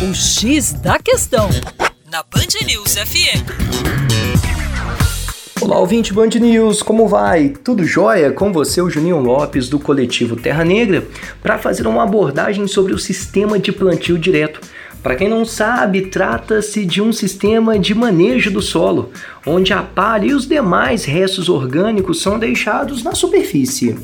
O X da Questão, na Band News FM. Olá, ouvinte Band News, como vai? Tudo jóia? Com você, o Juninho Lopes, do coletivo Terra Negra, para fazer uma abordagem sobre o sistema de plantio direto. Para quem não sabe, trata-se de um sistema de manejo do solo, onde a palha e os demais restos orgânicos são deixados na superfície.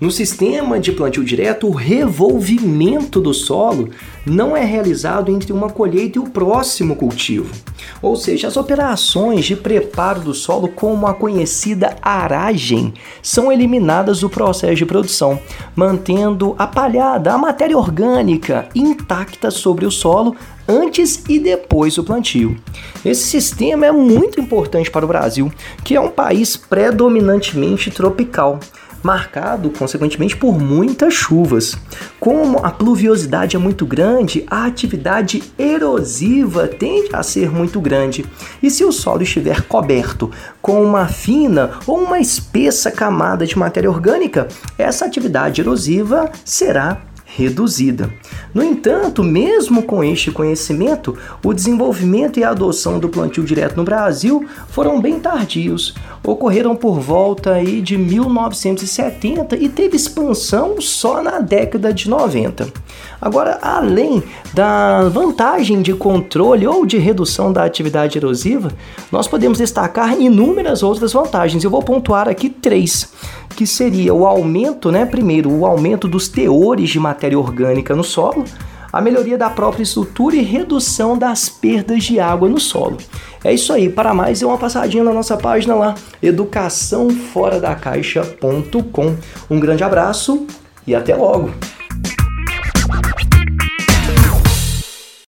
No sistema de plantio direto, o revolvimento do solo não é realizado entre uma colheita e o próximo cultivo. Ou seja, as operações de preparo do solo, como a conhecida aragem, são eliminadas do processo de produção, mantendo a palhada, a matéria orgânica intacta sobre o solo antes e depois do plantio. Esse sistema é muito importante para o Brasil, que é um país predominantemente tropical marcado, consequentemente, por muitas chuvas. Como a pluviosidade é muito grande, a atividade erosiva tende a ser muito grande. E se o solo estiver coberto com uma fina ou uma espessa camada de matéria orgânica, essa atividade erosiva será reduzida. No entanto, mesmo com este conhecimento, o desenvolvimento e a adoção do plantio direto no Brasil foram bem tardios. Ocorreram por volta aí de 1970 e teve expansão só na década de 90. Agora, além da vantagem de controle ou de redução da atividade erosiva, nós podemos destacar inúmeras outras vantagens. Eu vou pontuar aqui três, que seria o aumento, né? Primeiro, o aumento dos teores de orgânica no solo, a melhoria da própria estrutura e redução das perdas de água no solo. É isso aí, para mais é uma passadinha na nossa página lá, educaçãoforadacaixa.com. Um grande abraço e até logo!